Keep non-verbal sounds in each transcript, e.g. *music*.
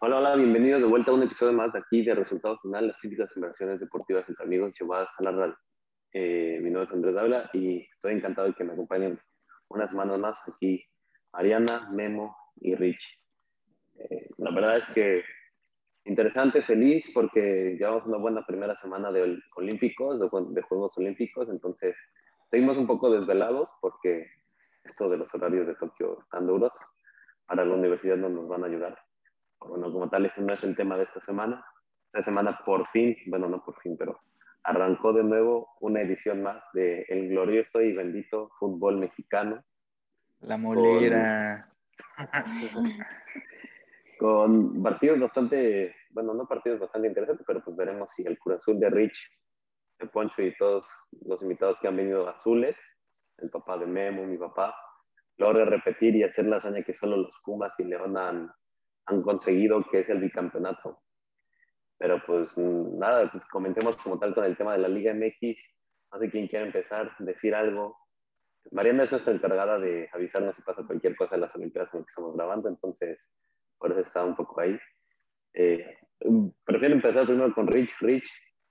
Hola, hola, bienvenidos de vuelta a un episodio más de aquí de Resultado Final, las críticas inversiones deportivas entre amigos llevadas a la radio. Eh, mi nombre es Andrés Dávila y estoy encantado de que me acompañen unas semanas más aquí Ariana, Memo y Rich. Eh, la verdad es que interesante, feliz, porque llevamos una buena primera semana de olímpicos, de, Juegos Olímpicos, entonces seguimos un poco desvelados porque esto de los horarios de Tokio están duros. Para la universidad no nos van a ayudar. Bueno, como tal, ese no es el tema de esta semana. Esta semana por fin, bueno, no por fin, pero arrancó de nuevo una edición más de el glorioso y bendito fútbol mexicano. La molera. Con, *laughs* partidos bastante, bueno, no partidos bastante interesantes, pero pues veremos si el Cruz Azul de Rich, de Poncho y todos los invitados que han venido azules, el papá de Memo, mi papá, logra repetir y hacer la hazaña que solo los Pumas y León han, han conseguido, que es el bicampeonato. Pero pues nada, pues comentemos como tal con el tema de la Liga MX. No sé quién quiere empezar, decir algo. Mariana es nuestra encargada de avisarnos si pasa cualquier cosa en las Olimpiadas en las que estamos grabando, entonces por eso está un poco ahí. Eh, prefiero empezar primero con Rich. Rich,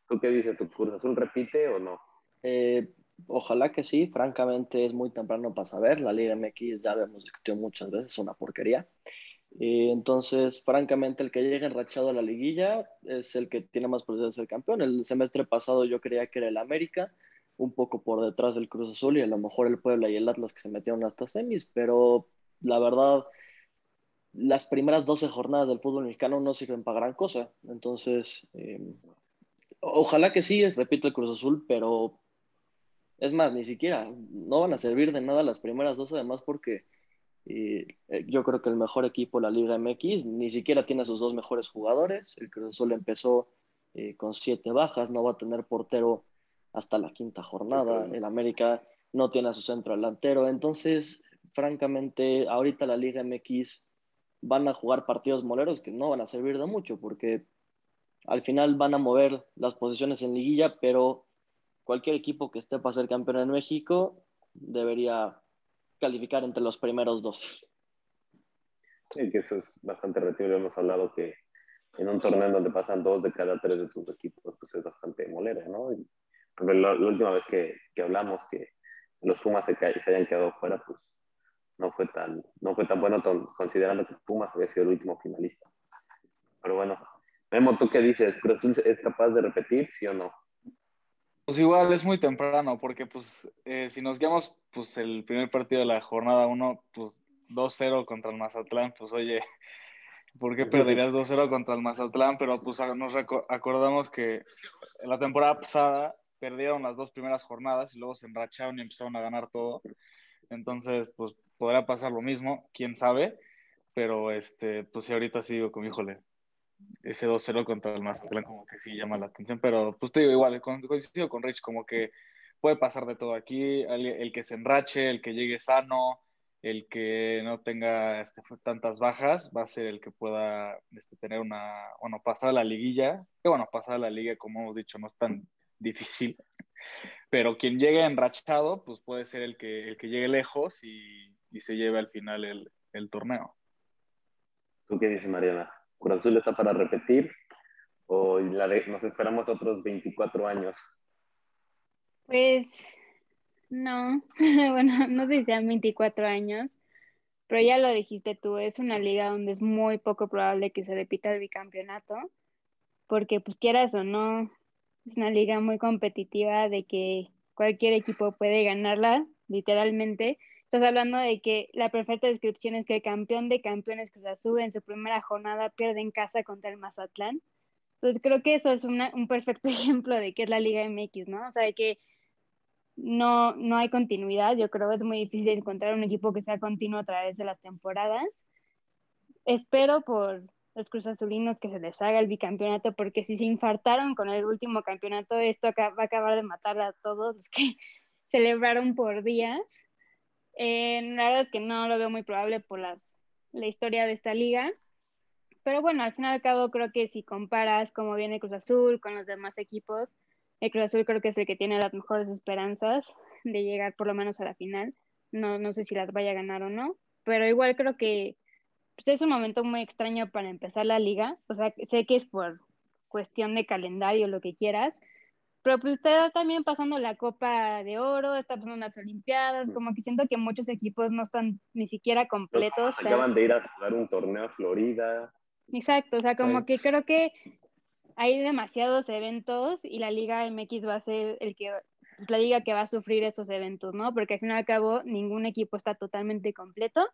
¿tú qué dices? ¿Tu Cruz Azul repite o no? Eh, ojalá que sí, francamente es muy temprano para saber. La Liga MX ya lo hemos discutido muchas veces, es una porquería. Eh, entonces, francamente, el que llegue enrachado a la liguilla es el que tiene más posibilidades de ser campeón. El semestre pasado yo creía que era el América, un poco por detrás del Cruz Azul y a lo mejor el Puebla y el Atlas que se metieron hasta semis, pero la verdad, las primeras 12 jornadas del fútbol mexicano no sirven para gran cosa. Entonces, eh, ojalá que sí, repito el Cruz Azul, pero es más, ni siquiera, no van a servir de nada las primeras 12, además porque y eh, yo creo que el mejor equipo de la Liga MX ni siquiera tiene a sus dos mejores jugadores. El Cruz Azul empezó eh, con siete bajas, no va a tener portero hasta la quinta jornada. El América no tiene a su centro delantero. Entonces, francamente, ahorita la Liga MX van a jugar partidos moleros que no van a servir de mucho porque al final van a mover las posiciones en liguilla, pero cualquier equipo que esté para ser campeón en México debería calificar entre los primeros dos. Sí, que eso es bastante relativo. Hemos hablado que en un torneo donde pasan dos de cada tres de tus equipos, pues es bastante molera, ¿no? Y, la, última vez que, que, hablamos que los Pumas se, se, hayan quedado fuera, pues no fue tan, no fue tan bueno considerando que Pumas había sido el último finalista. Pero bueno, Memo, ¿tú qué dices? ¿Es capaz de repetir, sí o no? Pues igual es muy temprano, porque pues eh, si nos guiamos pues el primer partido de la jornada 1, pues 2-0 contra el Mazatlán, pues oye, *laughs* ¿por qué perderías 2-0 contra el Mazatlán? Pero pues nos acordamos que en la temporada pasada perdieron las dos primeras jornadas y luego se enracharon y empezaron a ganar todo. Entonces, pues podrá pasar lo mismo, quién sabe, pero este, pues sí, ahorita sigo con, híjole, ese 2-0 contra el Mazatlán como que sí llama la atención, pero pues te digo igual, coincido con Rich, como que puede pasar de todo aquí, el, que se enrache, el que llegue sano, el que no tenga este, tantas bajas, va a ser el que pueda este, tener una, bueno, pasar a la liguilla, que bueno, pasar a la liga, como hemos dicho, no es tan difícil, pero quien llegue enrachado, pues puede ser el que, el que llegue lejos y, y se lleve al final el, el torneo. ¿Tú qué dices, Mariana? Cruz Azul está para repetir o la nos esperamos otros 24 años? Pues no, *laughs* bueno, no sé si sean 24 años, pero ya lo dijiste tú, es una liga donde es muy poco probable que se repita el bicampeonato, porque pues quieras o no, es una liga muy competitiva de que cualquier equipo puede ganarla, literalmente, Estás hablando de que la perfecta descripción es que el campeón de campeones que se sube en su primera jornada pierde en casa contra el Mazatlán. Entonces creo que eso es un perfecto *laughs* ejemplo de qué es la Liga MX, ¿no? O sea, de que no, no hay continuidad. Yo creo que es muy difícil encontrar un equipo que sea continuo a través de las temporadas. Espero por los Cruz Azulinos que se les haga el bicampeonato, porque si se infartaron con el último campeonato, esto va a acabar de matar a todos los que *laughs* celebraron por días. Eh, la verdad es que no lo veo muy probable por las, la historia de esta liga, pero bueno, al fin y al cabo creo que si comparas cómo viene Cruz Azul con los demás equipos, el Cruz Azul creo que es el que tiene las mejores esperanzas de llegar por lo menos a la final. No, no sé si las vaya a ganar o no, pero igual creo que pues, es un momento muy extraño para empezar la liga. O sea, sé que es por cuestión de calendario, lo que quieras, pero pues está también pasando la Copa de Oro, está pasando las Olimpiadas, como que siento que muchos equipos no están ni siquiera completos. acaban de ir a jugar un torneo a Florida. Exacto, o sea, como que creo que hay demasiados eventos y la Liga MX va a ser el que pues, la liga que va a sufrir esos eventos, ¿no? Porque al fin y al cabo ningún equipo está totalmente completo.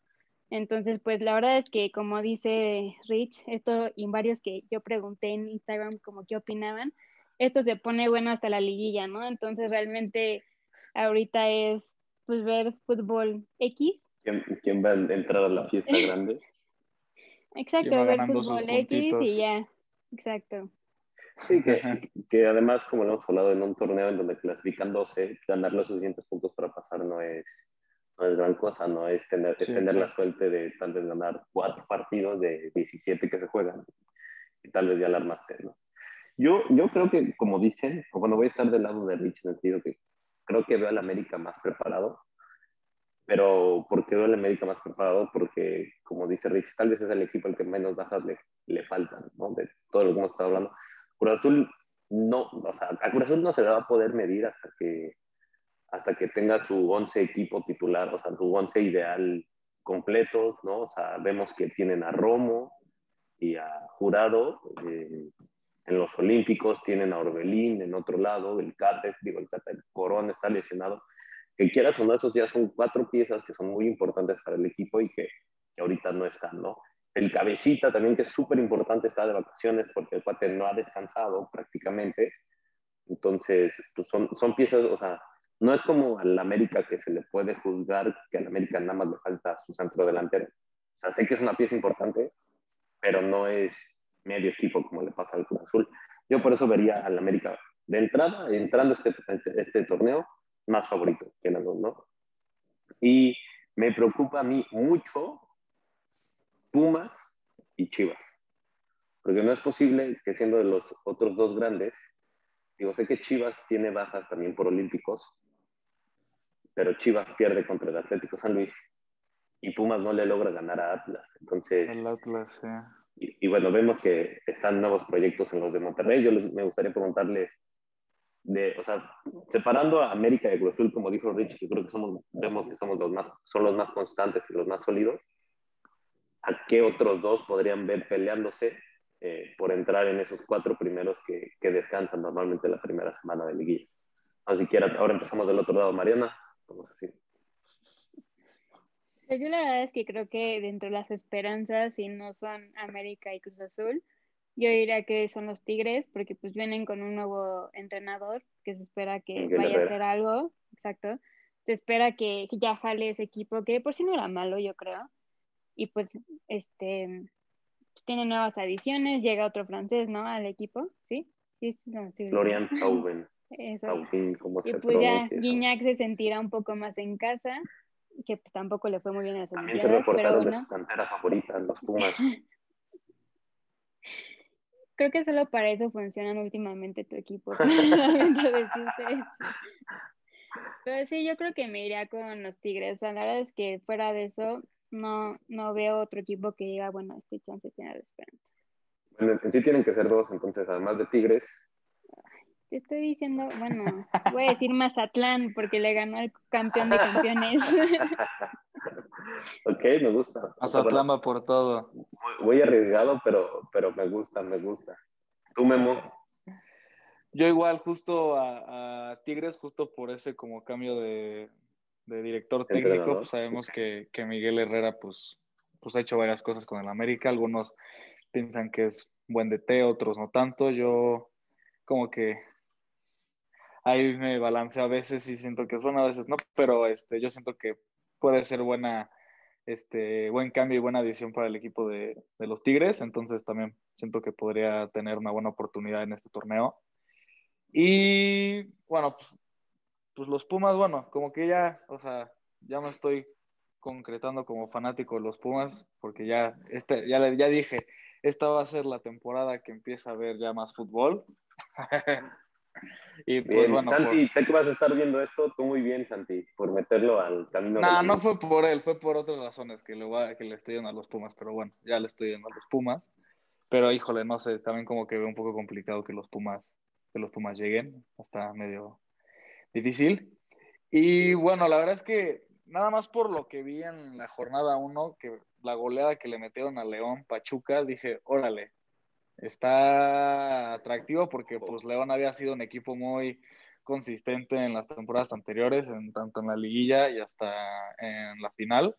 Entonces, pues la verdad es que como dice Rich, esto y varios que yo pregunté en Instagram como qué opinaban, esto se pone bueno hasta la liguilla, ¿no? Entonces realmente ahorita es pues ver fútbol X. ¿Quién, va a entrar a la fiesta *laughs* grande? Exacto, ver fútbol X y ya, exacto. Sí, que, además, como lo hemos hablado en un torneo en donde clasifican 12, ganar los suficientes puntos para pasar no es, no es gran cosa, no es tener, tener la suerte de tal vez ganar cuatro partidos de 17 que se juegan y tal vez ya la armaste, ¿no? Yo, yo creo que, como dicen, bueno, voy a estar del lado de Rich en el sentido que creo que veo al América más preparado, pero ¿por qué veo al América más preparado? Porque, como dice Rich, tal vez es el equipo al que menos bajas le, le faltan, ¿no? De todo lo que hemos estado hablando. Cruz Azul no, o sea, a Cruz Azul no se le va a poder medir hasta que, hasta que tenga su 11 equipo titular, o sea, su 11 ideal completo, ¿no? O sea, vemos que tienen a Romo y a Jurado eh, en los Olímpicos, tienen a Orbelín en otro lado, el Cáceres, digo, el, Cate, el Corón está lesionado. Que quieras o no, esos ya son cuatro piezas que son muy importantes para el equipo y que, que ahorita no están, ¿no? El cabecita también, que es súper importante, está de vacaciones porque el cuate no ha descansado prácticamente. Entonces, pues son, son piezas, o sea, no es como al América que se le puede juzgar que al América nada más le falta su centro delantero. O sea, sé que es una pieza importante, pero no es medio equipo como le pasa al Cruz Azul. Yo por eso vería al América de entrada, entrando este, este, este torneo, más favorito que los dos, ¿no? Y me preocupa a mí mucho Pumas y Chivas. Porque no es posible que siendo de los otros dos grandes, digo, sé que Chivas tiene bajas también por olímpicos, pero Chivas pierde contra el Atlético San Luis y Pumas no le logra ganar a Atlas. Entonces, el Atlas, sí. Y, bueno, vemos que están nuevos proyectos en los de Monterrey. Yo me gustaría preguntarles, de, o sea, separando a América y Cruz Azul, como dijo Rich, que creo que somos, vemos que somos los más, son los más constantes y los más sólidos a qué otros dos podrían ver peleándose eh, por entrar en esos cuatro primeros que, que, descansan normalmente la primera semana de liguilla. Así que ahora empezamos del otro lado, Mariana. Vamos a decir. Pues yo la verdad es que creo que dentro de las esperanzas, si no son América y Cruz Azul, yo diría que son los Tigres, porque pues vienen con un nuevo entrenador que se espera que vaya a hacer algo, exacto. Se espera que ya jale ese equipo, que por si no era malo, yo creo y pues este tiene nuevas adiciones, llega otro francés, ¿no? Al equipo, ¿sí? Sí, sí, Florian Tauben. *laughs* Eso. y pues ya Guiñac se sentirá un poco más en casa, que tampoco le fue muy bien a su También se reforzaron de su cantera favorita, los *laughs* Pumas. Creo que solo para eso funcionan últimamente tu equipo. *laughs* *laughs* Pero sí, yo creo que me iría con los Tigres. O sea, la verdad es que fuera de eso, no, no veo otro equipo que diga, bueno, este chance tiene la esperanza. Bueno, en sí tienen que ser dos, entonces, además de Tigres. Te estoy diciendo, bueno, voy a decir Mazatlán porque le ganó al campeón de campeones. *laughs* ok, me gusta. Mazatlán va por todo. Voy arriesgado, pero, pero me gusta, me gusta. ¿Tú, Memo? Yo igual, justo a Tigres, justo por ese como cambio de, de director técnico, pues sabemos que, Miguel Herrera pues, pues ha hecho varias cosas con el América. Algunos piensan que es buen DT, otros no tanto. Yo como que ahí me balanceo a veces y siento que es bueno, a veces no, pero este, yo siento que puede ser buena, este, buen cambio y buena adición para el equipo de, de los Tigres. Entonces también siento que podría tener una buena oportunidad en este torneo. Y bueno, pues pues los Pumas, bueno, como que ya, o sea, ya me estoy concretando como fanático de los Pumas, porque ya, este, ya, ya dije, esta va a ser la temporada que empieza a ver ya más fútbol. *laughs* y pues, bueno, Santi, sé que vas a estar viendo esto, tú muy bien, Santi, por meterlo al camino. No, no fue por él, fue por otras razones que le, voy que le estoy dando a los Pumas, pero bueno, ya le estoy dando a los Pumas. Pero híjole, no sé, también como que veo un poco complicado que los Pumas, que los Pumas lleguen, está medio difícil. Y bueno, la verdad es que nada más por lo que vi en la jornada 1, que la goleada que le metieron a León Pachuca, dije, órale, está atractivo porque pues León había sido un equipo muy consistente en las temporadas anteriores, en, tanto en la liguilla y hasta en la final.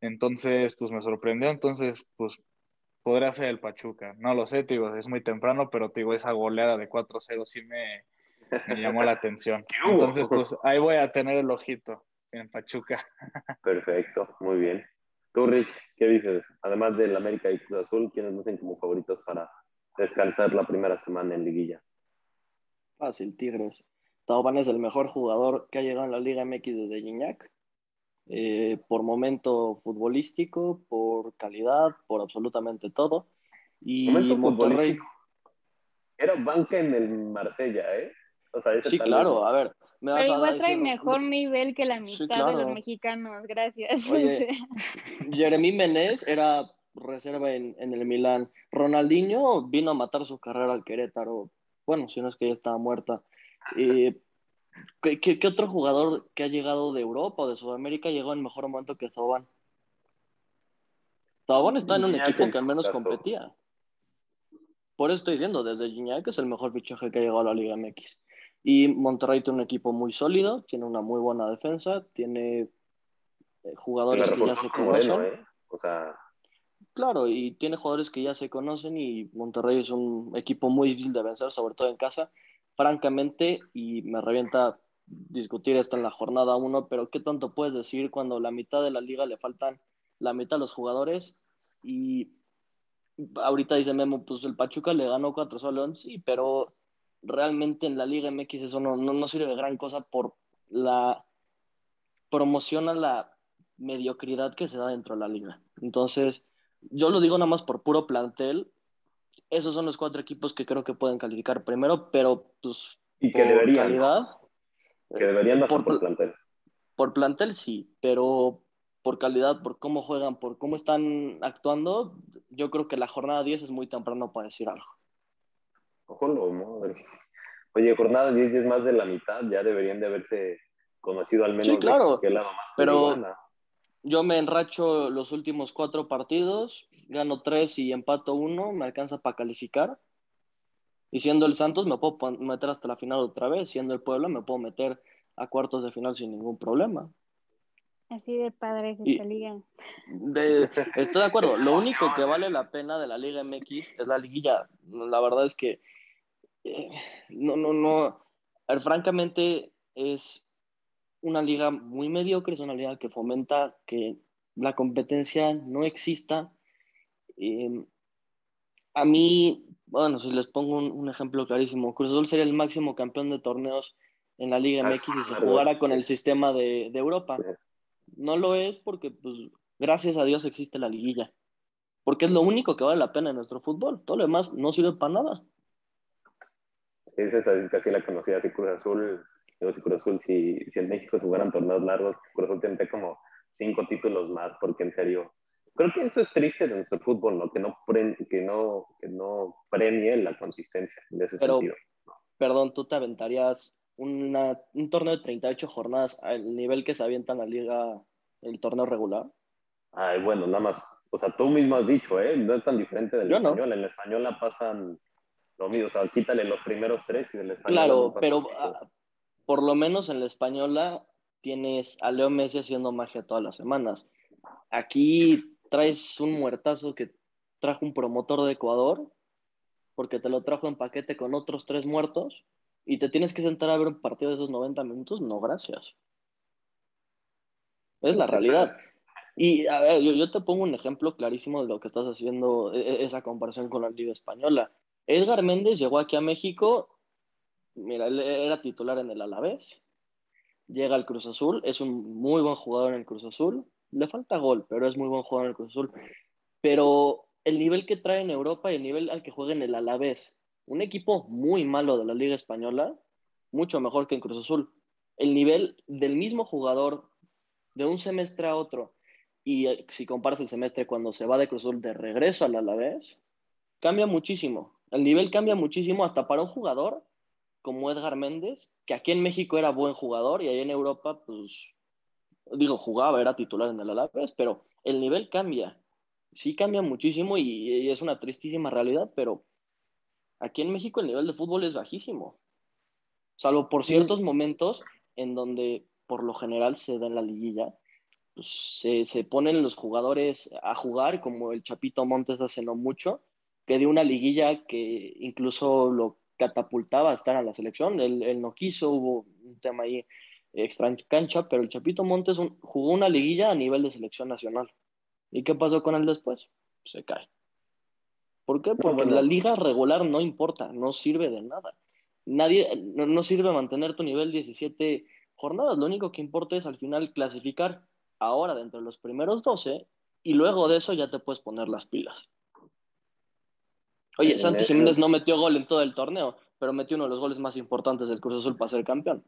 Entonces, pues me sorprendió. Entonces, pues podría ser el Pachuca. No lo sé, digo, es muy temprano, pero digo, esa goleada de 4-0 sí me, me llamó la atención. *laughs* Entonces, pues ahí voy a tener el ojito en Pachuca. *laughs* Perfecto, muy bien. Tú, Rich, ¿qué dices? Además del América y Cruz Azul, ¿quiénes no como favoritos para descansar la primera semana en liguilla? Fácil, Tigres. Tauban es el mejor jugador que ha llegado en la Liga MX desde Gignac. Eh, por momento futbolístico, por calidad, por absolutamente todo. Y momento Monterrey. Era banca en el Marsella, ¿eh? sí, claro, a ver. Pero igual trae mejor nivel que la mitad de los mexicanos, gracias. *laughs* Jeremy Menez era reserva en, el Milán. Ronaldinho vino a matar su carrera al Querétaro. Bueno, si no es que ya estaba muerta. ¿qué, qué, otro jugador que ha llegado de Europa o de Sudamérica llegó en mejor momento que Zoban? Zoban está en un equipo que al menos competía. Por eso estoy diciendo, desde Gignac es el mejor fichaje que ha llegado a la Liga MX. Y Monterrey tiene un equipo muy sólido, tiene una muy buena defensa, tiene eh, jugadores que ya se conocen. ¿eh? o sea... Claro, y tiene jugadores que ya se conocen y Monterrey es un equipo muy difícil de vencer, sobre todo en casa. Francamente, y me revienta discutir esto en la jornada 1, pero ¿qué tanto puedes decir cuando la mitad de la liga le faltan la mitad de los jugadores? Y ahorita dice Memo, pues el Pachuca le ganó 4 solos, sí, pero realmente en la Liga MX eso no, no, sirve de gran cosa por la promoción a la mediocridad que se da dentro de la liga. Entonces, yo lo digo nada más por puro plantel. Esos son los cuatro equipos que creo que pueden calificar primero, pero pues y que deberían, calidad. Que deberían por, por plantel. Por plantel sí, pero por calidad, por cómo juegan, por cómo están actuando, yo creo que la jornada 10 es muy temprano para decir algo. Ojo, madre. Oye, jornada 10 es más de la mitad, ya deberían de haberse conocido al menos. Sí, claro, pero yo me enracho los últimos cuatro partidos, gano tres y empato uno, me alcanza para calificar. Y siendo el Santos me puedo meter hasta la final otra vez, siendo el Puebla me puedo meter a cuartos de final sin ningún problema. Así de padre es esta liga. estoy de acuerdo. Lo único que vale la pena de la Liga MX es la liguilla. La verdad es que eh, no, no, no. francamente es una liga muy mediocre, es una liga que fomenta que la competencia no exista. Eh, a mí, bueno, si les pongo un, ejemplo clarísimo, Cruz Azul sería el máximo campeón de torneos en la Liga MX y se jugara con el sistema de, de Europa. No lo es porque, pues, gracias a Dios existe la liguilla. Porque es lo único que vale la pena en nuestro fútbol. Todo lo demás no sirve para nada. Esa es casi la conocida de Cruz Azul. Digo, si Cruz Azul, si, si en México se jugaran torneos largos, Cruz Azul tendría como cinco títulos más, porque en serio, creo que eso es triste de nuestro fútbol, ¿no? Que no, que no, que no premie la consistencia de ese Pero, sentido. Perdón, ¿tú te aventarías una, un torneo de 38 jornadas al nivel que se avienta en la liga, el torneo regular? Ay, bueno, nada más. O sea, tú mismo has dicho, ¿eh? No es tan diferente del español. En el español la pasan lo mismo. O sea, quítale los primeros tres y del español. Claro, pero ah, por lo menos en la española tienes a Leo Messi haciendo magia todas las semanas. Aquí traes un muertazo que trajo un promotor de Ecuador, porque te lo trajo en paquete con otros tres muertos y te tienes que sentar a ver un partido de esos 90 minutos, no, gracias. Es la realidad. Y a ver, yo, te pongo un ejemplo clarísimo de lo que estás haciendo, e, e, esa comparación con la Liga Española. Edgar Méndez llegó aquí a México, mira, él era titular en el Alavés, llega al Cruz Azul, es un muy buen jugador en el Cruz Azul, le falta gol, pero es muy buen jugador en el Cruz Azul. Pero el nivel que trae en Europa y el nivel al que juega en el Alavés. Un equipo muy malo de la Liga Española, mucho mejor que en Cruz Azul. El nivel del mismo jugador de un semestre a otro, y eh, si comparas el semestre cuando se va de Cruz Azul de regreso al Alavés, cambia muchísimo. El nivel cambia muchísimo hasta para un jugador como Edgar Méndez, que aquí en México era buen jugador y ahí en Europa, pues, digo, jugaba, era titular en el Alavés, pero el nivel cambia sí cambia muchísimo y, es una tristísima realidad, pero aquí en México el nivel de fútbol es bajísimo. Salvo por ciertos momentos en donde por lo general se da en la liguilla, pues, se, se, ponen los jugadores a jugar, como el Chapito Montes hace no mucho, que dio una liguilla que incluso lo catapultaba a estar en la selección. Él, no quiso, hubo un tema ahí extra en cancha, pero el Chapito Montes jugó una liguilla a nivel de selección nacional. ¿Y qué pasó con él después? Se cae. ¿Por qué? Porque la liga regular no importa, no sirve de nada. Nadie, no, sirve mantener tu nivel 17 jornadas. Lo único que importa es al final clasificar ahora dentro de los primeros 12 y luego de eso ya te puedes poner las pilas. Oye, Santi Jiménez no metió gol en todo el torneo, pero metió uno de los goles más importantes del Cruz Azul para ser campeón.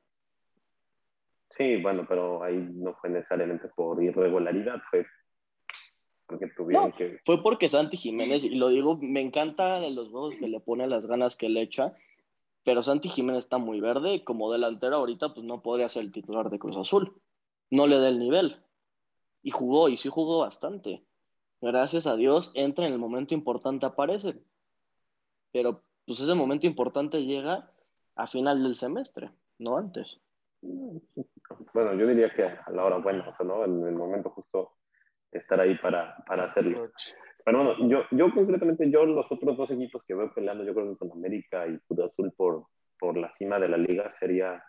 Sí, bueno, pero ahí no fue necesariamente por irregularidad, fue porque tuvieron que... Fue porque Santi Jiménez, y lo digo, me encantan los juegos que le pone, las ganas que le echa, pero Santi Jiménez está muy verde como delantero ahorita pues no podría ser el titular de Cruz Azul. No le da el nivel. Y jugó, y sí jugó bastante. Gracias a Dios, entra en el momento importante, aparece. Pero pues ese momento importante llega a final del semestre, no antes. Bueno, yo diría que a la hora buena, o sea, ¿no? En el momento justo estar ahí para, para hacerlo. Pero bueno, yo, yo concretamente, yo los otros dos equipos que veo peleando, yo creo que con América y Cruz Azul por, por la cima de la liga sería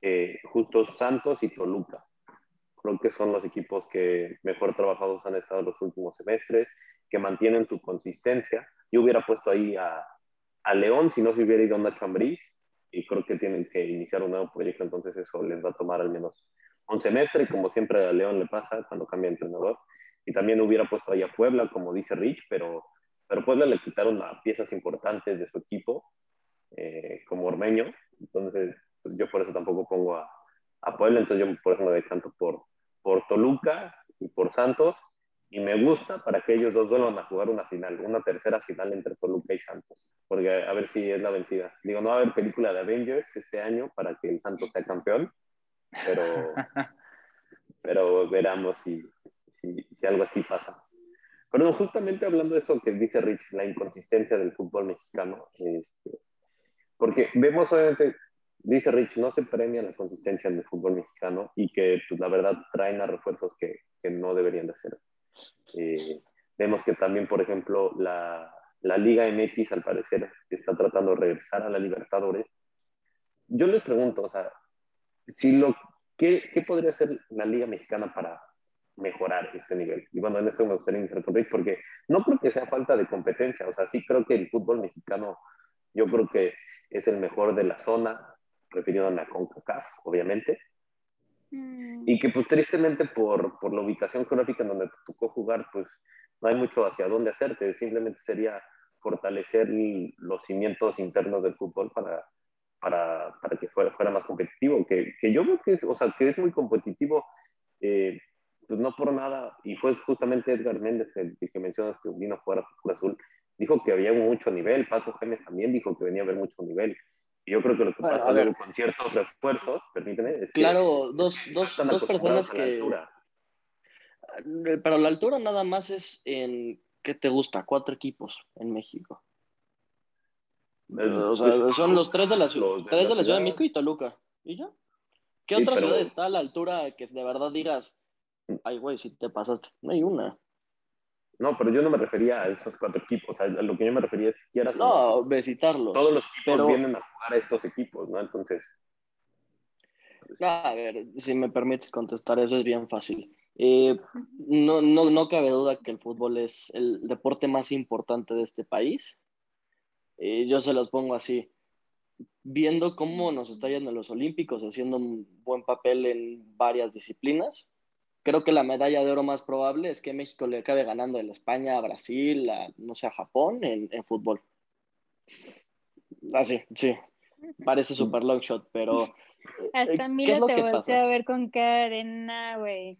eh, justo Santos y Toluca. Creo que son los equipos que mejor trabajados han estado los últimos semestres, que mantienen su consistencia. Yo hubiera puesto ahí a, a León si no se hubiera ido Nacho Ambriz y creo que tienen que iniciar un nuevo proyecto, entonces eso les va a tomar al menos un semestre, como siempre a León le pasa cuando cambia entrenador. Y también hubiera puesto ahí a Puebla, como dice Rich, pero, pero Puebla le quitaron a piezas importantes de su equipo, eh, como Ormeño, entonces pues, yo por eso tampoco pongo a, a, Puebla, entonces yo por eso me decanto por, por Toluca y por Santos, y me gusta para que ellos dos vuelvan a jugar una final, una tercera final entre Toluca y Santos, porque a ver si es la vencida. Digo, no va a haber película de Avengers este año para que el Santos sea campeón, pero, *laughs* pero veramos si, si, algo así pasa. Pero justamente hablando de eso que dice Rich, la inconsistencia del fútbol mexicano, este, porque vemos obviamente, dice Rich, no se premia la consistencia del fútbol mexicano y que pues, la verdad traen a refuerzos que, que no deberían de hacer. Eh, vemos que también, por ejemplo, la, la Liga MX al parecer está tratando de regresar a la Libertadores. Yo les pregunto, o sea, si lo, ¿qué, ¿qué podría hacer la Liga Mexicana para, mejorar este nivel. Y bueno, en esto me gustaría iniciar con Rick, porque no creo que sea falta de competencia, o sea, sí creo que el fútbol mexicano, yo creo que es el mejor de la zona, refiriéndome a CONCACAF, obviamente, mm. y que pues tristemente por, por la ubicación geográfica en donde te tocó jugar, pues no hay mucho hacia dónde hacerte, simplemente sería fortalecer los cimientos internos del fútbol para, para, para que fuera, fuera, más competitivo, que, que, yo veo que es, o sea, que es muy competitivo eh, pues no por nada, y fue justamente Edgar Méndez el, que mencionas que vino a jugar a Azul, dijo que había mucho nivel, Paco Gémez también dijo que venía a haber mucho nivel. Yo creo que lo que pasa con ciertos refuerzos, permíteme, es que Claro, dos, dos, dos personas que... Pero la altura nada más es en, ¿qué te gusta? Cuatro equipos en México. o sea, pues, son los tres de la, ciudad, tres de la Ciudad de México y Toluca. ¿Y ya? ¿Qué otra ciudad está a la altura que de verdad digas, Ay, güey, si te pasaste. No hay una. No, pero yo no me refería a esos cuatro equipos. O sea, a lo que yo me refería es que. No, visitarlo. Todos los equipos vienen a jugar a estos equipos, ¿no? Entonces. A ver, si me permites contestar, eso es bien fácil. Eh, no, no, no cabe duda que el fútbol es el deporte más importante de este país. Eh, yo se los pongo así. Viendo cómo nos está yendo en los Olímpicos, haciendo un buen papel en varias disciplinas, creo que la medalla de oro más probable es que México le acabe ganando en España, a Brasil, a, no sé, a Japón en, en fútbol. Así, sí. Parece super long shot, pero. *laughs* Hasta eh, mí ¿qué es lo te volteé a ver con Karen, güey.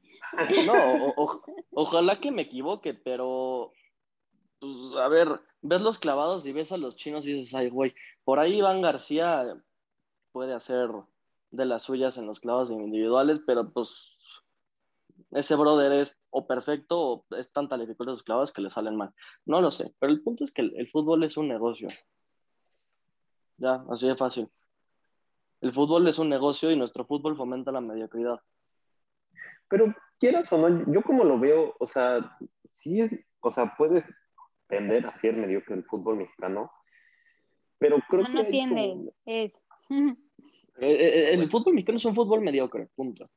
No, o- o- ojalá que me equivoque, pero. Pues, a ver, ves los clavados y ves a los chinos y dices, ay, güey, por ahí Iván García puede hacer de las suyas en los clavados individuales, pero pues ese brother es o perfecto o es tan talentoso los clavados que le salen mal. No lo sé, pero el punto es que el, el fútbol es un negocio. Ya, así de fácil. El fútbol es un negocio y nuestro fútbol fomenta la mediocridad. Pero quieras o no, yo como lo veo, o sea, sí, es- o sea, puede tender a ser mediocre el fútbol mexicano, pero creo No, que no tiende, como- es. Eh, eh, El fútbol mexicano es un fútbol mediocre, punto.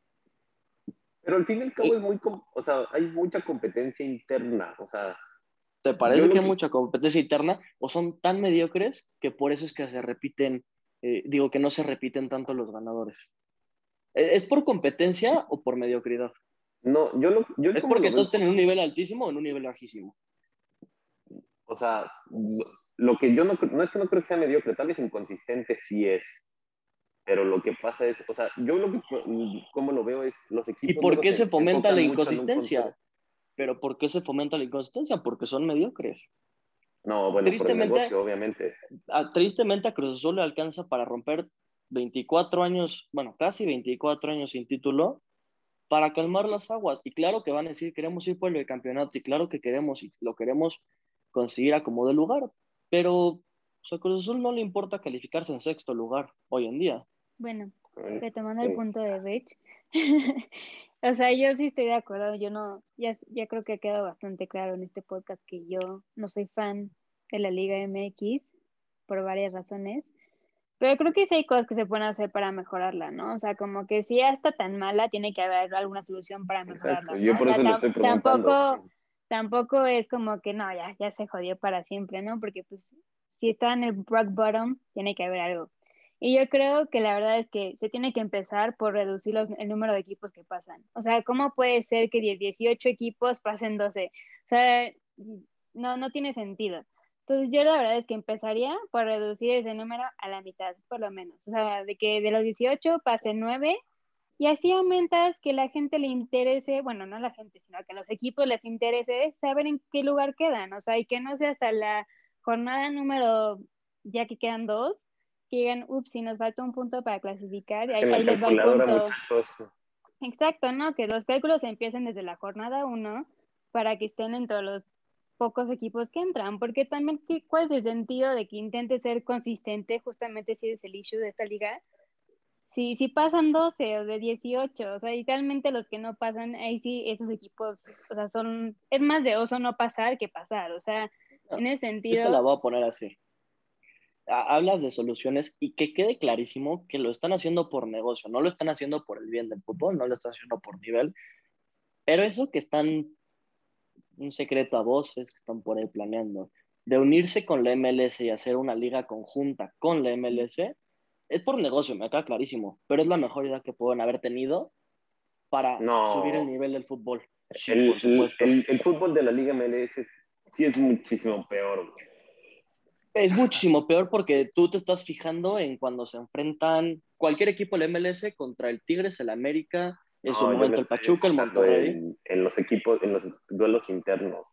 Pero al fin y al cabo es muy, o sea, hay mucha competencia interna, o sea, ¿Te parece que hay mucha competencia interna o son tan mediocres que por eso es que se repiten, eh, digo que no se repiten tanto los ganadores? ¿E- ¿Es por competencia o por mediocridad? no, yo lo, yo ¿Es porque todos tienen un nivel altísimo o en un nivel bajísimo? o sea, lo que yo no, no es que no creo que sea mediocre, tal vez inconsistente sí es, pero lo que pasa es, o sea, yo lo que, como lo veo es los equipos... ¿Y por qué se fomenta la inconsistencia? ¿Pero por qué se fomenta la inconsistencia? Porque son mediocres. No, bueno, por el Tristemente- negocio, obviamente. a- tristemente a Cruz Azul le alcanza para romper 24 años, bueno, casi 24 años sin título, para calmar las aguas. Y claro que van a decir, queremos ir por el campeonato, y claro que queremos, y lo queremos conseguir a como de lugar, pero a Cruz Azul no le importa calificarse en sexto lugar hoy en día. Bueno, retomando el punto de Rich. *laughs* o sea, yo sí estoy de acuerdo. Yo no, ya, ya creo que ha quedado bastante claro en este podcast que yo no soy fan de la Liga MX por varias razones. Pero creo que sí hay cosas que se pueden hacer para mejorarla, ¿no? O sea, como que si ya está tan mala, tiene que haber alguna solución para mejorarla. Yo por O eso lo estoy preguntando. Tampoco, tampoco es como que no, ya, ya se jodió para siempre, ¿no? Porque pues si está en el rock bottom, tiene que haber algo. Y yo creo que la verdad es que se tiene que empezar por reducir los- el número de equipos que pasan. O sea, ¿cómo puede ser que de 18 equipos pasen 12? O sea, no, no tiene sentido. Entonces yo la verdad es que empezaría por reducir ese número a la mitad, por lo menos. O sea, de que de los 18 pasen 9 y así aumentas que la gente le interese, bueno, no la gente, sino que los equipos les interese saber en qué lugar quedan. O sea, y que no sea hasta la jornada número, ya que quedan dos, que digan, ups, si nos falta un punto para clasificar, ahí, En la ahí les va el calculadora, punto. muchachos. Exacto, ¿no? Que los cálculos empiecen desde la jornada 1 para que estén entre los pocos equipos que entran, porque también, ¿qué, ¿cuál es el sentido de que intente ser consistente justamente si es el issue de esta liga? Si, si pasan 12 o de 18, o sea, y realmente los que no pasan, ahí sí, esos equipos, o sea, son, es más de oso no pasar que pasar, o sea, en ese Yo sentido... te la voy a poner así. Ha- Hablas de soluciones y que quede clarísimo que lo están haciendo por negocio, no lo están haciendo por el bien del fútbol, no lo están haciendo por nivel, pero eso que están, un secreto a voces que están por ahí planeando, de unirse con la MLS y hacer una liga conjunta con la MLS, es por negocio, me queda clarísimo, pero es la mejor idea que pueden haber tenido para No. subir el nivel del fútbol. Sí, el- el fútbol de la Liga MLS sí es muchísimo peor. güey. Es muchísimo peor porque tú te estás fijando en cuando se enfrentan cualquier equipo del MLS contra el Tigres, el América, en su No, momento me el Pachuca, el Monterrey. En, en los equipos, en los duelos internos.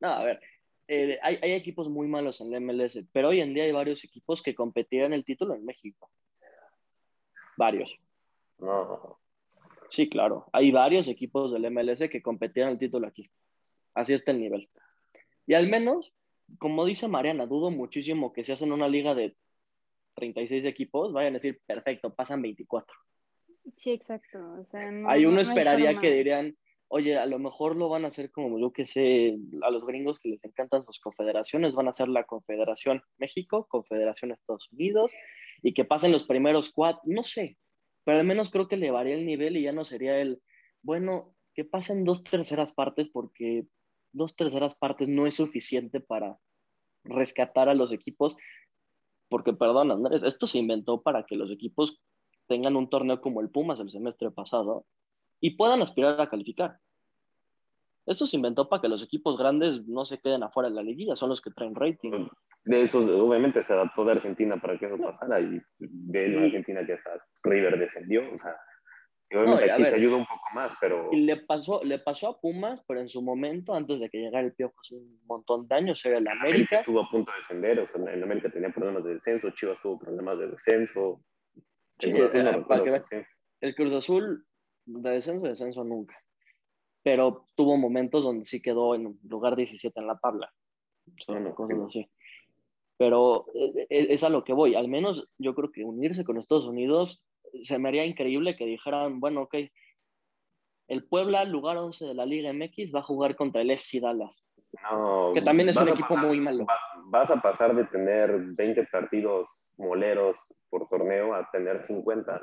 No, a ver, eh, hay, hay equipos muy malos en la MLS, pero hoy en día hay varios equipos que competirán el título en México. Varios. No. Sí, claro. Hay varios equipos del MLS que competirán el título aquí. Así está el nivel. Y al menos, como dice Mariana, dudo muchísimo que si hacen una liga de 36 equipos, vayan a decir, perfecto, pasan 24. Sí, exacto. O sea, no, Ahí no- uno no esperaría que dirían, oye, a lo mejor lo van a hacer como yo que sé, a los gringos que les encantan sus confederaciones, van a hacer la Confederación México, Confederación Estados Unidos, y que pasen los primeros cuatro, no sé, pero al menos creo que elevaría el nivel y ya no sería el, bueno, que pasen dos terceras partes porque dos terceras partes no es suficiente para rescatar a los equipos, porque perdón Andrés, esto se inventó para que los equipos tengan un torneo como el Pumas el semestre pasado, y puedan aspirar a calificar. Esto se inventó para que los equipos grandes no se queden afuera de la liguilla, son los que traen rating. De eso, obviamente, se adaptó de Argentina para que eso pasara y de Argentina que hasta River descendió, o sea, obviamente aquí se ayuda un poco más, pero... Y le pasó, le pasó a Pumas, pero en su momento, antes de que llegara el Piojo hace un montón de años, era el América. Estuvo a punto de descender, o sea, en América tenía problemas de descenso, Chivas tuvo problemas de descenso. el, Cruz Azul, eh, el Cruz Azul de descenso, descenso nunca. Pero tuvo momentos donde sí quedó en lugar 17 en la tabla. Son cosas así. Pero eh, eh, es a lo que voy. Al menos yo creo que unirse con Estados Unidos se me haría increíble que dijeran, bueno, ok, el Puebla, lugar 11 de la Liga MX, va a jugar contra el FC Dallas. No, que también es un equipo muy malo. vas a pasar de tener 20 partidos moleros por torneo a tener 50.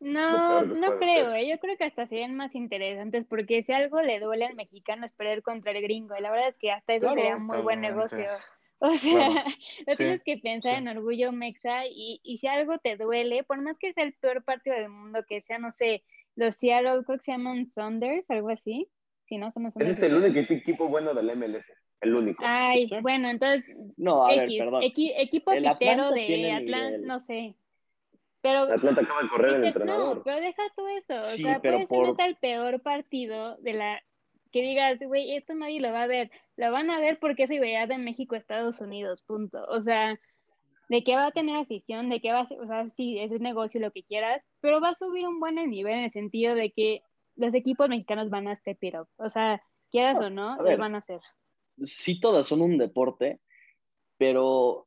No, no creo, ¿eh? yo creo que hasta serían más interesantes porque si algo le duele al mexicano es perder contra el gringo y la verdad es que hasta eso sería un muy buen negocio. *laughs* O sea, no *laughs* tienes que pensar en orgullo mexa y, y, si algo te duele, por más que sea el peor partido del mundo, que sea, no sé, los Seattle, creo que se llaman Saunders, algo así. Si no, somos Ese es el único equipo bueno del MLS, el único. Ay, bueno, entonces. No, a ver, perdón. equipo pitero de Atlanta, no sé. Pero, Atlanta acaba de correr el entrenador. No, pero deja todo eso. o sea, puede ser el peor partido de la que digas, güey, esto nadie lo va a ver. Lo van a ver porque es rivalidad de México, Estados Unidos, punto. O sea, de que va a tener afición, de que va a ser, o sea, sí, es un negocio, lo que quieras, pero va a subir un buen nivel en el sentido de que los equipos mexicanos van a step it up. O sea, quieras o no, lo van a hacer. Sí, todas son un deporte, pero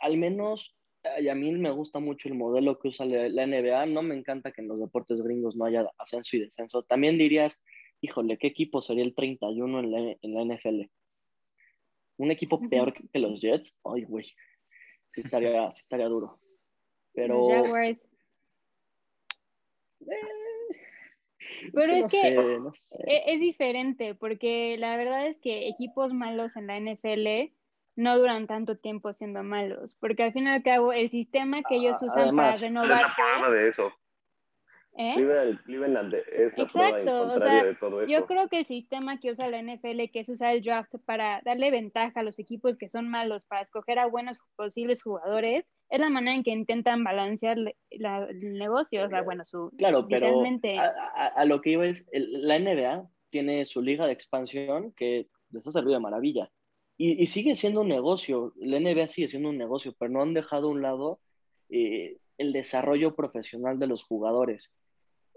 al menos a mí me gusta mucho el modelo que usa la NBA. No me encanta que en los deportes gringos no haya ascenso y descenso. También dirías, híjole, ¿qué equipo sería el 31 en la, en la NFL? Un equipo peor que los Jets. Ay, güey. Sí estaría, *laughs* sí estaría duro. Pero. Eh, pero es, que, e, es, diferente, porque la verdad es que equipos malos en la NFL no duran tanto tiempo siendo malos, porque al fin y al cabo el sistema que ellos usan para renovarse... de eso. ¿Eh? Cleveland es la Exacto, o sea, de todo eso. yo creo que el sistema que usa la NFL, que es usar el draft para darle ventaja a los equipos que son malos, para escoger a buenos posibles jugadores, es la manera en que intentan balancear el negocio, o sea, bueno, su... Claro, pero a, lo que iba es, la NBA tiene su liga de expansión que les ha servido de maravilla. Y, sigue siendo un negocio, la NBA sigue siendo un negocio, pero no han dejado a un lado eh, el desarrollo profesional de los jugadores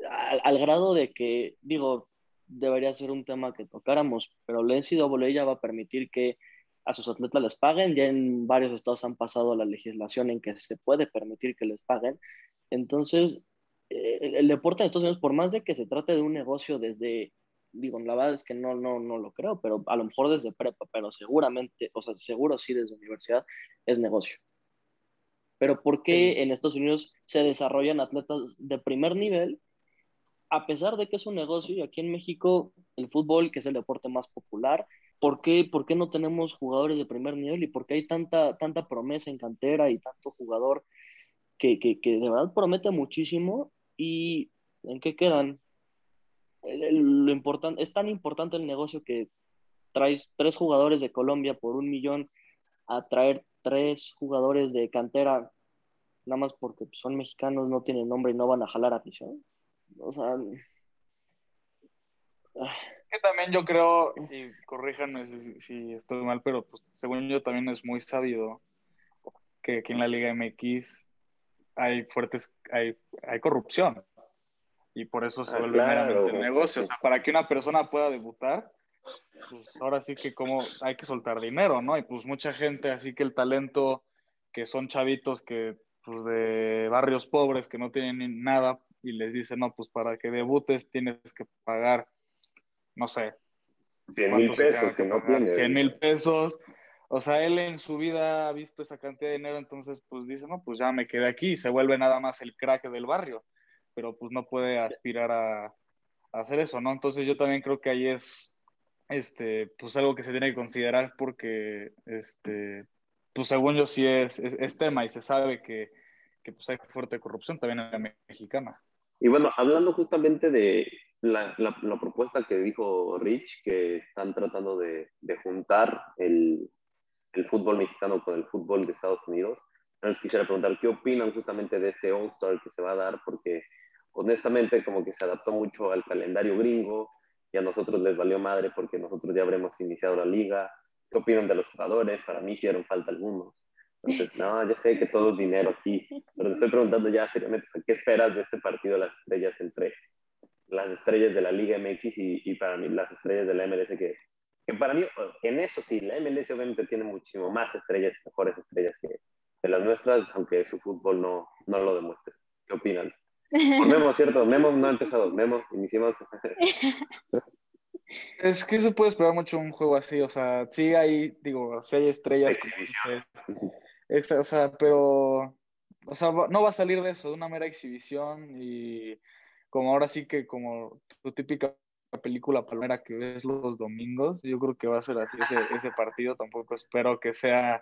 al, grado de que, digo, debería ser un tema que tocáramos, pero la NCAA ya va a permitir que a sus atletas les paguen. Ya en varios estados han pasado la legislación en que se puede permitir que les paguen. Entonces, eh, el, deporte en Estados Unidos, por más de que se trate de un negocio desde, digo, la verdad es que no, no, no lo creo, pero a lo mejor desde prepa, pero seguramente, o sea, seguro sí desde universidad, es negocio. Pero ¿por qué en Estados Unidos se desarrollan atletas de primer nivel a pesar de que es un negocio, y aquí en México el fútbol, que es el deporte más popular, ¿por qué, por qué no tenemos jugadores de primer nivel y por qué hay tanta, tanta promesa en cantera y tanto jugador que, que, que de verdad promete muchísimo? ¿Y en qué quedan? lo importante, es tan importante el negocio que traes tres jugadores de Colombia por un millón a traer tres jugadores de cantera, nada más porque son mexicanos, no tienen nombre y no van a jalar afición. O sea. Que también yo creo, y corríjanme si, estoy mal, pero pues según yo también es muy sabido que aquí en la Liga MX hay fuertes, hay, hay corrupción. Y por eso se ah, vuelve meramente negocio. O sea, para que una persona pueda debutar, pues ahora sí que como hay que soltar dinero, ¿no? Y pues mucha gente, así que el talento, que son chavitos que pues de barrios pobres que no tienen nada, y les dice, no, pues para que debutes tienes que pagar, no sé. 100 mil pesos, que, no tiene. 100 mil pesos. O sea, él en su vida ha visto esa cantidad de dinero, entonces pues dice, no, pues ya me quedé aquí y se vuelve nada más el crack del barrio, pero pues no puede aspirar a, hacer eso, ¿no? Entonces yo también creo que ahí es, este, pues algo que se tiene que considerar porque, este, pues según yo sí es, es, tema y se sabe que, que pues hay fuerte corrupción también en la mexicana. Y bueno, hablando justamente de, la, la, propuesta que dijo Rich, que están tratando de, de juntar el, el, fútbol mexicano con el fútbol de Estados Unidos, les quisiera preguntar qué opinan justamente de este All-Star que se va a dar, porque honestamente como que se adaptó mucho al calendario gringo y a nosotros les valió madre porque nosotros ya habremos iniciado la liga. ¿Qué opinan de los jugadores? Para mí hicieron falta algunos. Entonces, no, ya sé que todo es dinero aquí, pero te estoy preguntando ya seriamente, ¿qué esperas de este partido de las estrellas entre las estrellas de la Liga MX y, y para mí las estrellas de la MLS que, que, para mí, en eso sí, la MLS obviamente tiene muchísimo más estrellas, mejores estrellas que, de las nuestras, aunque su fútbol no, no lo demuestre. ¿Qué opinan? Memo, *laughs* ¿cierto? Memo no ha empezado. Memo, iniciamos. *laughs* Es que se puede esperar mucho un juego así, o sea, sí hay, digo, sí hay estrellas. o sea, pero, o sea, no va a salir de eso, de una mera exhibición y como ahora sí que como tu típica película palmera que ves los domingos, yo creo que va a ser así ese, ese partido, tampoco espero que sea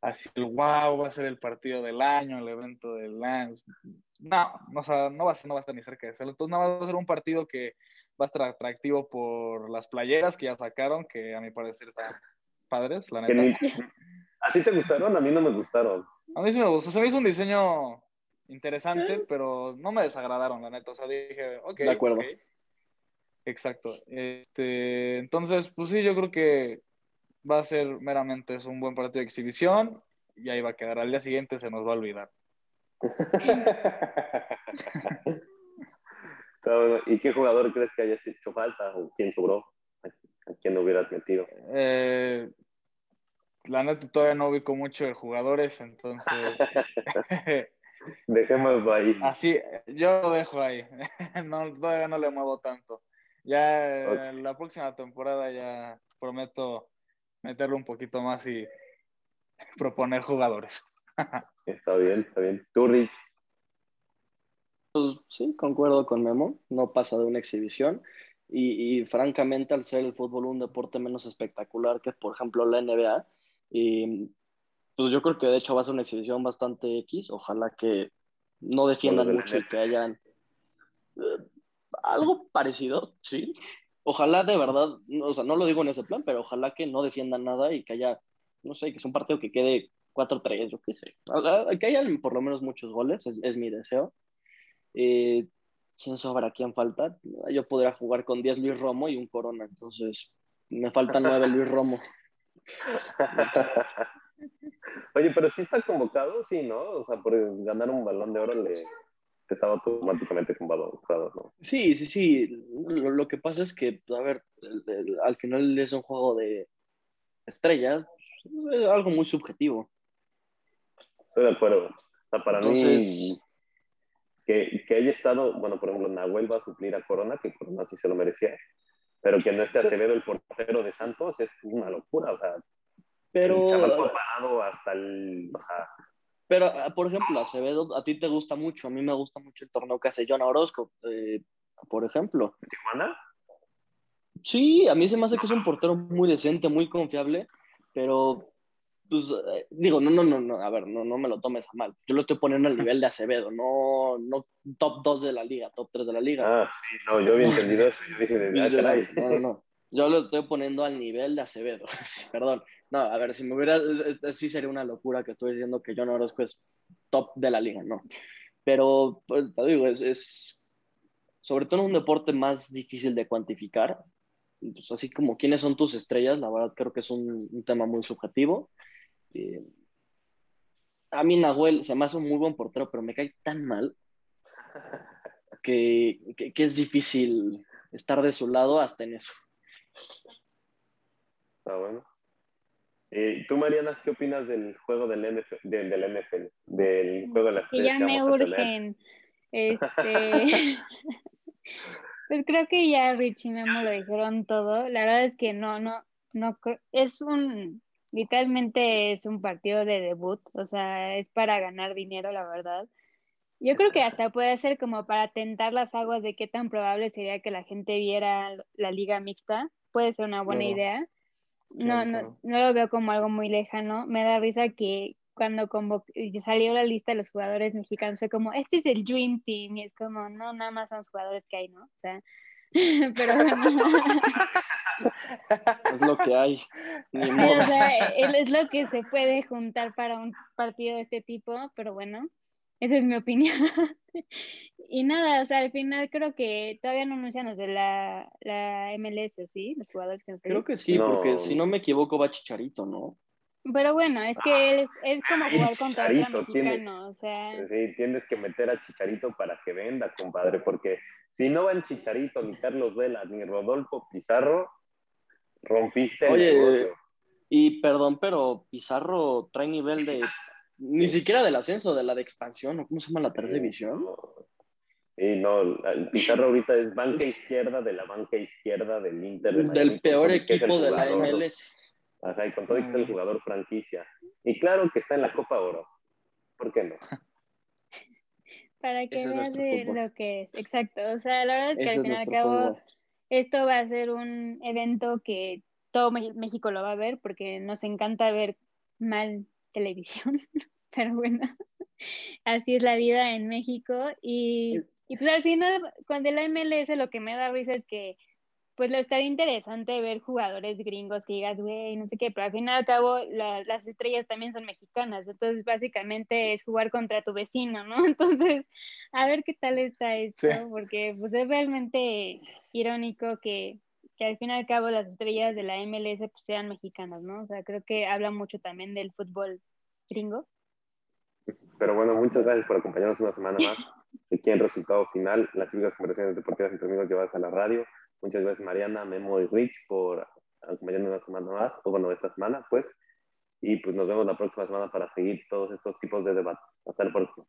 así el wow, va a ser el partido del año, el evento del año. No, no, o no, va a ser, no va a estar ni cerca de serlo. Entonces, nada va a ser un partido que va a estar atractivo por las playeras que ya sacaron, que a mi parecer están padres, la neta. ¿A ti te gustaron? A mí no me gustaron. A mí sí me gustó. Se me hizo un diseño interesante, pero no me desagradaron, la neta. O sea, dije, ok. De acuerdo. Exacto. Este, entonces, pues sí, yo creo que va a ser meramente es un buen partido de exhibición y ahí va a quedar. Al día siguiente se nos va a olvidar. *laughs* ¿Y qué jugador crees que haya hecho falta o quién sobró? ¿A quién lo hubieras metido? Eh, la neta todavía no ubico mucho de jugadores, entonces. *laughs* Dejémoslo ahí. Así, yo lo dejo ahí. *laughs* no, todavía no le muevo tanto. Ya en la próxima temporada ya prometo meterlo un poquito más y *laughs* proponer jugadores. *laughs* está bien, está bien. ¿Tú, Rich? Pues sí, concuerdo con Memo. No pasa de una exhibición. Y, francamente, al ser el fútbol un deporte menos espectacular que, por ejemplo, la NBA, y, pues yo creo que de hecho va a ser una exhibición bastante X. Ojalá que no defiendan mucho y que hayan eh, algo parecido, sí, ojalá de verdad, o sea, no lo digo en ese plan, pero ojalá que no defiendan nada y que haya, no sé, que sea un partido que quede 4-3, yo qué sé. Que haya por lo menos muchos goles, es, mi deseo. Eh, ¿Quién sobra? ¿Quién falta? Yo podría jugar con 10 Luis Romo y un Corona, entonces me faltan 9 Luis Romo. *laughs* Oye, pero sí está convocado, sí, ¿no? O sea, por ganar un balón de oro le, estaba automáticamente con ¿no? Sí, sí, sí. Lo, que pasa es que, a ver, al final es un juego de estrellas, es algo muy subjetivo. Estoy de acuerdo. O sea, para mí, que, que haya estado, bueno, por ejemplo, Nahuel va a suplir a Corona, que Corona sí se lo merecía, pero que no esté Acevedo, el portero de Santos, es una locura, o sea, pero... El chaval parado hasta el... O sea, pero, ah, por ejemplo, Acevedo, a ti te gusta mucho, a mí me gusta mucho el torneo que hace John Orozco, eh, por ejemplo. ¿Tijuana? Sí, a mí se me hace que es un portero muy decente, muy confiable, pero, pues, eh, digo, no, no, no, no, a ver, no, no me lo tomes a mal. Yo lo estoy poniendo al nivel de Acevedo, no, no top 2 de la liga, top 3 de la liga. Ah, sí, no, yo había entendido eso, yo dije, de, ah, *laughs* no, no, no, yo lo estoy poniendo al nivel de Acevedo, *laughs* perdón. No, a ver, si me hubiera, sí sería una locura que estoy diciendo que John Orozco es top de la liga, ¿no? Pero, pues, te digo, es, sobre todo en un deporte más difícil de cuantificar. Pues, así como quiénes son tus estrellas, la verdad creo que es un, tema muy subjetivo. Eh, a mí Nahuel se me hace un muy buen portero, pero me cae tan mal *laughs* que, que es difícil estar de su lado hasta en eso. Está bueno. Eh, ¿Tú, Mariana, qué opinas del juego del, NFL, del, NFL del juego de las que ya me urgen. Este, *laughs* *laughs* pues creo que ya Rich y Memo lo dijeron todo. La verdad es que no, no, no, es un, literalmente es un partido de debut, o sea, es para ganar dinero, la verdad. Yo creo que hasta puede ser como para tentar las aguas de qué tan probable sería que la gente viera la liga mixta. Puede ser una buena idea no, no, no lo veo como algo muy lejano. Me da risa que cuando salió la lista de los jugadores mexicanos fue como, este es el Dream Team, y es como, no, nada más son los jugadores que hay, ¿no? O sea, *laughs* Pero bueno. *laughs* es lo que hay. Ni *laughs* o sea, él es lo que se puede juntar para un partido de este tipo, pero bueno, esa es mi opinión. *laughs* y nada, o sea, al final creo que todavía no anuncian los de la, la MLS, ¿o sí? Los jugadores que nos Creo que sí, No. porque si no me equivoco va Chicharito, ¿no? Pero bueno, es que él es, es como Ay, jugar *laughs* contra otro Chicharito, tiene- mexicano, o sea, Sí, tienes que meter a Chicharito para que venda, compadre, porque si no van Chicharito, ni Carlos Vela, ni Rodolfo Pizarro, rompiste el Oye, negocio. Y perdón, pero Pizarro trae nivel de. Ni siquiera del ascenso, de la de expansión, ¿o cómo se llama la tercera división? Sí, no, el Pizarro ahorita es banca izquierda de la banca izquierda del Inter. de Miami, Del peor y equipo de la jugador, MLS. Ajá, y con todo y que es el jugador franquicia. Y claro que está en la Copa Oro. ¿Por qué no? *laughs* para que Ese veas de lo que es, exacto, o sea, la verdad es que Ese al fin y al cabo fútbol. esto va a ser un evento que todo México lo va a ver porque nos encanta ver mal televisión, *laughs* pero bueno, así es la vida en México y, y pues al final con de la MLS lo que me da risa es que pues lo estaría interesante ver jugadores gringos que digas, güey, no sé qué, pero al fin y al cabo la- las estrellas también son mexicanas, entonces básicamente es jugar contra tu vecino, ¿no? *laughs* Entonces, a ver qué tal está esto, Sí. porque pues es realmente irónico que, que al fin y al cabo las estrellas de la MLS pues, sean mexicanas, ¿no? O sea, creo que habla mucho también del fútbol gringo. Pero bueno, muchas gracias por acompañarnos una semana más *laughs* aquí en Resultado Final, las típicas conversaciones deportivas entre amigos llevadas a la radio. Muchas gracias Mariana, Memo y Rich por acompañarnos una semana más, o bueno, esta semana pues. Y pues nos vemos la próxima semana para seguir todos estos tipos de debates. Hasta la próxima.